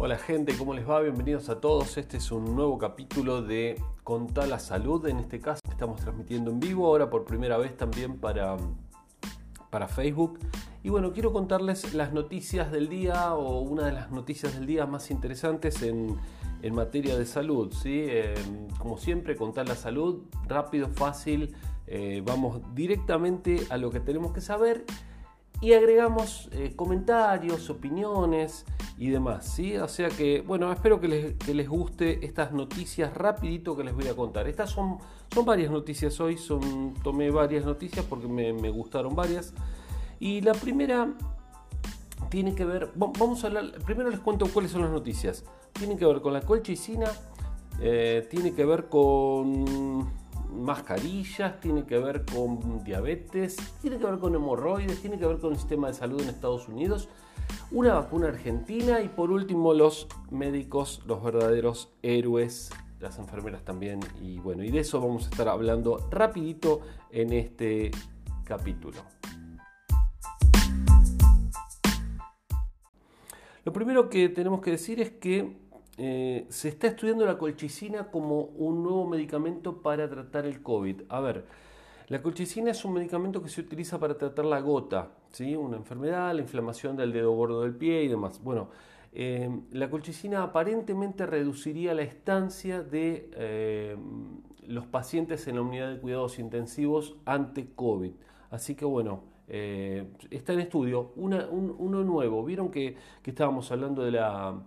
Hola gente, ¿cómo les va? Bienvenidos a todos. Este es un nuevo capítulo de Conta la Salud. En este caso estamos transmitiendo en vivo, ahora por primera vez también para, para Facebook. Y bueno, quiero contarles las noticias del día o una de las noticias del día más interesantes en, en materia de salud. ¿sí? Eh, como siempre, contar la salud, rápido, fácil. Eh, vamos directamente a lo que tenemos que saber y agregamos eh, comentarios, opiniones y demás, ¿sí? O sea que, bueno, espero que les, guste estas noticias rapidito que les voy a contar. Estas son, son varias noticias hoy, tomé varias noticias porque me, gustaron varias. Y la primera tiene que ver, vamos a hablar, primero les cuento cuáles son las noticias. Tiene que ver con la colchicina, eh, tiene que ver con mascarillas, tiene que ver con diabetes, tiene que ver con hemorroides, tiene que ver con el sistema de salud en Estados Unidos, una vacuna argentina y por último los médicos, los verdaderos héroes, las enfermeras también y bueno, y de eso vamos a estar hablando rapidito en este capítulo. Lo primero que tenemos que decir es que eh, se está estudiando la colchicina como un nuevo medicamento para tratar el COVID. A ver, la colchicina es un medicamento que se utiliza para tratar la gota, ¿sí? una enfermedad, la inflamación del dedo gordo del pie y demás. Bueno, eh, la colchicina aparentemente reduciría la estancia de eh, los pacientes en la unidad de cuidados intensivos ante COVID. Así que bueno, está en estudio uno nuevo. Vieron que estábamos hablando de la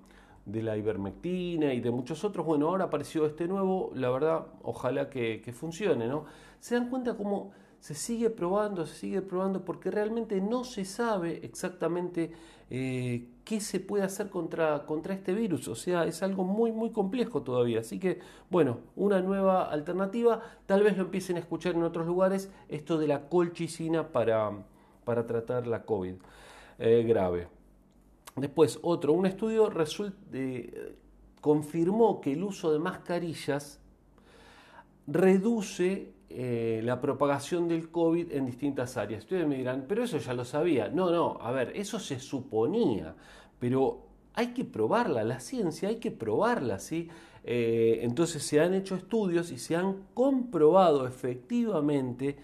de la ivermectina y de muchos otros. Bueno, ahora apareció este nuevo, la verdad, ojalá que, funcione, ¿no? Se dan cuenta cómo se sigue probando, se sigue probando, porque realmente no se sabe exactamente eh, qué se puede hacer contra, contra este virus. O sea, es algo muy, muy complejo todavía. Así que, bueno, una nueva alternativa. Tal vez lo empiecen a escuchar en otros lugares, esto de la colchicina para, para tratar la COVID eh, grave. Después, otro, un estudio confirmó que el uso de mascarillas reduce eh, la propagación del COVID en distintas áreas. Ustedes me dirán, pero eso ya lo sabía. No, no, a ver, eso se suponía, pero hay que probarla, la ciencia hay que probarla, ¿sí? Eh, entonces se han hecho estudios y se han comprobado efectivamente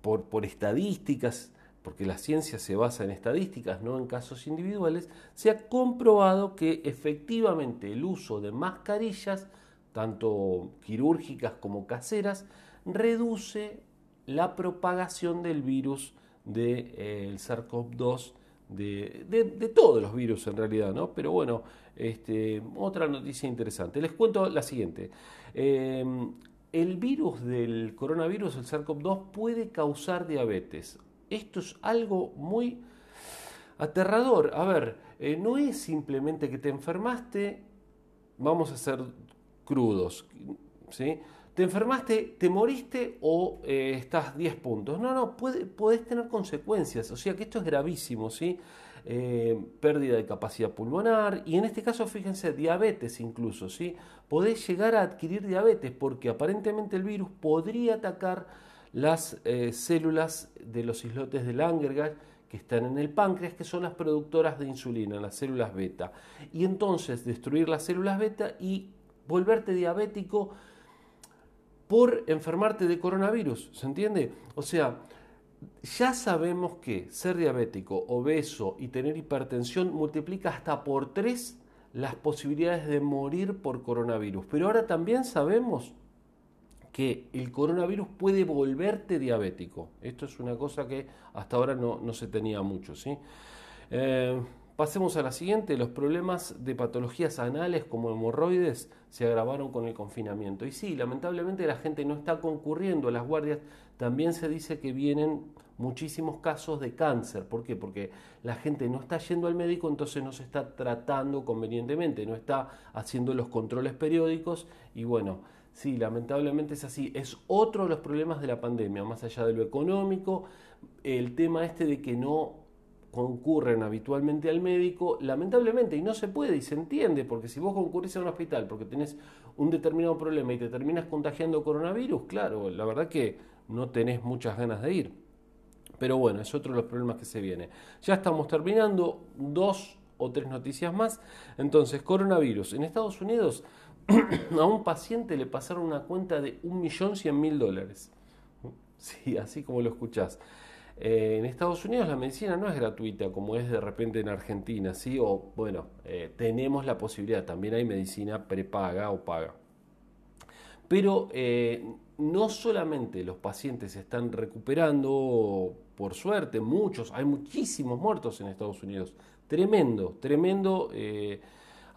por estadísticas porque la ciencia se basa en estadísticas, no en casos individuales, se ha comprobado que efectivamente el uso de mascarillas, tanto quirúrgicas como caseras, reduce la propagación del virus del de, eh, SARS-CoV-2, de, todos los virus en realidad, ¿no? Pero bueno, este, otra noticia interesante. Les cuento la siguiente. Em, el virus del coronavirus, el SARS-CoV-2, puede causar diabetes. Esto es algo muy aterrador. A ver, eh, no es simplemente que te enfermaste, vamos a ser crudos, ¿sí? Te enfermaste, te moriste o eh, estás 10 puntos. No, no, puede, podés tener consecuencias. O sea que esto es gravísimo, ¿sí? Eh, pérdida de capacidad pulmonar y en este caso, fíjense, diabetes incluso, ¿sí? Podés llegar a adquirir diabetes porque aparentemente el virus podría atacar las eh, células de los islotes de Langerhans que están en el páncreas, que son las productoras de insulina, las células beta. Y entonces destruir las células beta y volverte diabético por enfermarte de coronavirus, ¿se entiende? O sea, ya sabemos que ser diabético, obeso y tener hipertensión multiplica hasta por tres las posibilidades de morir por coronavirus. Pero ahora también sabemos que el coronavirus puede volverte diabético. Esto es una cosa que hasta ahora no, se tenía mucho. ¿sí? Eh, pasemos a la siguiente. Los problemas de patologías anales como hemorroides se agravaron con el confinamiento. Y sí, lamentablemente la gente no está concurriendo a las guardias. También se dice que vienen muchísimos casos de cáncer. ¿Por qué? Porque la gente no está yendo al médico, entonces no se está tratando convenientemente, no está haciendo los controles periódicos y bueno, Sí, lamentablemente es así. Es otro de los problemas de la pandemia, más allá de lo económico, el tema este de que no concurren habitualmente al médico, lamentablemente, y no se puede, y se entiende, porque si vos concurrís a un hospital porque tenés un determinado problema y te terminas contagiando coronavirus, claro, la verdad que no tenés muchas ganas de ir. Pero bueno, es otro de los problemas que se viene. Ya estamos terminando, dos o tres noticias más. Entonces, coronavirus. En Estados Unidos a un paciente le pasaron una cuenta de 1.100.000 dólares. Sí, así como lo escuchás. Eh, en Estados Unidos la medicina no es gratuita como es de repente en Argentina, ¿sí? O bueno, eh, tenemos la posibilidad, también hay medicina prepaga o paga. Pero eh, no solamente los pacientes se están recuperando, por suerte, muchos, hay muchísimos muertos en Estados Unidos. Tremendo, tremendo.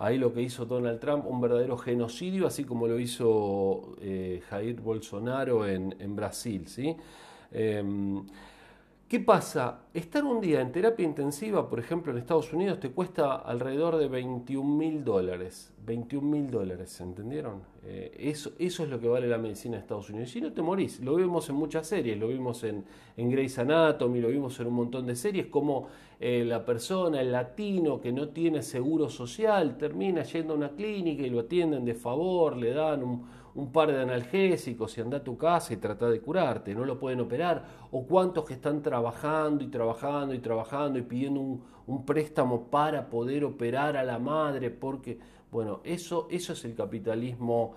Ahí lo que hizo Donald Trump, un verdadero genocidio, así como lo hizo Jair Bolsonaro en, en Brasil, ¿sí? Em, ¿Qué pasa? Estar un día en terapia intensiva, por ejemplo, en Estados Unidos, te cuesta alrededor de 21 mil dólares. 21 mil dólares, ¿entendieron? Eh, eso, es lo que vale la medicina en Estados Unidos. Y si no te morís, lo vimos en muchas series, lo vimos en, en Grey's Anatomy, lo vimos en un montón de series, como eh, la persona, el latino que no tiene seguro social, termina yendo a una clínica y lo atienden de favor, le dan un un par de analgésicos y anda a tu casa y trata de curarte, no lo pueden operar, o cuántos que están trabajando y trabajando y trabajando y pidiendo un, préstamo para poder operar a la madre, porque, bueno, eso, eso es el capitalismo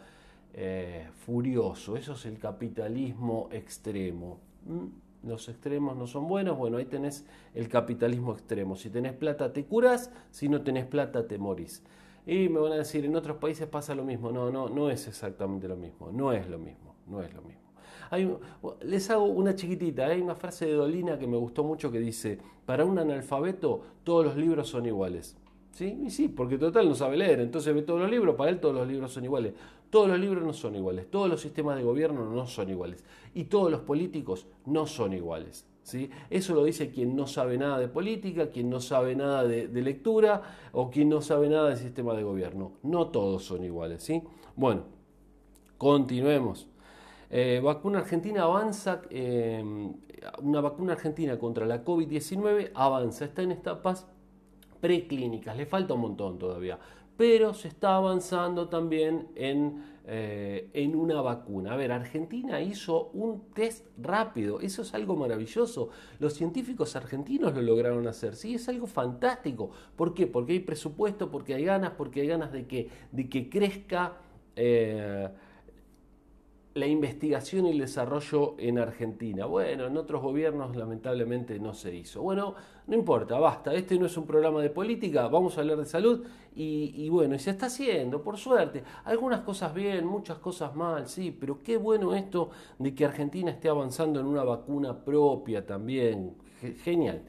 eh, furioso, eso es el capitalismo extremo. ¿Mm? Los extremos no son buenos, bueno, ahí tenés el capitalismo extremo. Si tenés plata te curas, si no tenés plata te morís. Y me van a decir, en otros países pasa lo mismo. No, no, no es exactamente lo mismo. No es lo mismo, no es lo mismo. Les hago una chiquitita, hay una frase de Dolina que me gustó mucho que dice, para un analfabeto todos los libros son iguales. ¿Sí? Y sí, porque total no sabe leer, entonces ve todos los libros, para él todos los libros son iguales. Todos los libros no son iguales, todos los sistemas de gobierno no son iguales y todos los políticos no son iguales. Eso lo dice quien no sabe nada de política, quien no sabe nada de, lectura o quien no sabe nada del sistema de gobierno. No todos son iguales. ¿sí? Bueno, continuemos. Eh, vacuna argentina avanza, eh, una vacuna argentina contra la COVID-19 avanza, está en etapas preclínicas, le falta un montón todavía, pero se está avanzando también en eh, en una vacuna. A ver, Argentina hizo un test rápido, eso es algo maravilloso. Los científicos argentinos lo lograron hacer, sí, es algo fantástico. ¿Por qué? Porque hay presupuesto, porque hay ganas, porque hay ganas de que, de que crezca. Eh, la investigación y el desarrollo en Argentina. Bueno, en otros gobiernos lamentablemente no se hizo. Bueno, no importa, basta, este no es un programa de política, vamos a hablar de salud y, bueno, y se está haciendo, por suerte. Algunas cosas bien, muchas cosas mal, sí, pero qué bueno esto de que Argentina esté avanzando en una vacuna propia también. Genial.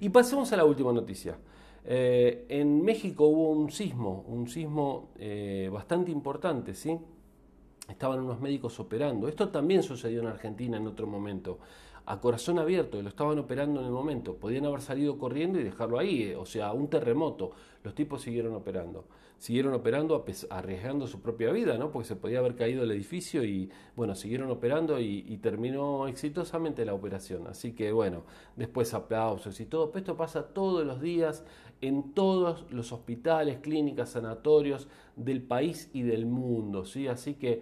Y pasemos a la última noticia. Eh, en México hubo un sismo, un sismo eh, bastante importante, ¿sí? Estaban unos médicos operando. Esto también sucedió en Argentina en otro momento, a corazón abierto, y lo estaban operando en el momento. Podían haber salido corriendo y dejarlo ahí, eh, o sea, un terremoto. Los tipos siguieron operando. Siguieron operando arriesgando su propia vida, ¿no? Porque se podía haber caído el edificio y, bueno, siguieron operando y, y terminó exitosamente la operación. Así que, bueno, después aplausos y todo. Pero esto pasa todos los días en todos los hospitales, clínicas, sanatorios del país y del mundo, ¿sí? Así que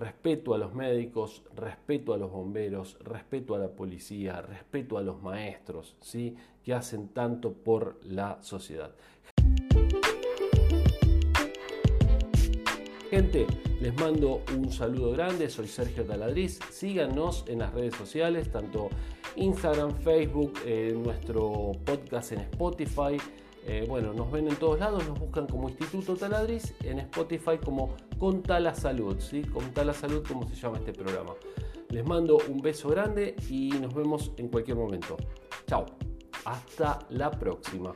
respeto a los médicos, respeto a los bomberos, respeto a la policía, respeto a los maestros, ¿sí? que hacen tanto por la sociedad. Gente, les mando un saludo grande, soy Sergio Taladriz, síganos en las redes sociales, tanto Instagram, Facebook, eh, nuestro podcast en Spotify, eh, bueno, nos ven en todos lados, nos buscan como Instituto Taladriz, en Spotify como Contala Salud, ¿sí? Contala Salud, como se llama este programa. Les mando un beso grande y nos vemos en cualquier momento. Chao, hasta la próxima.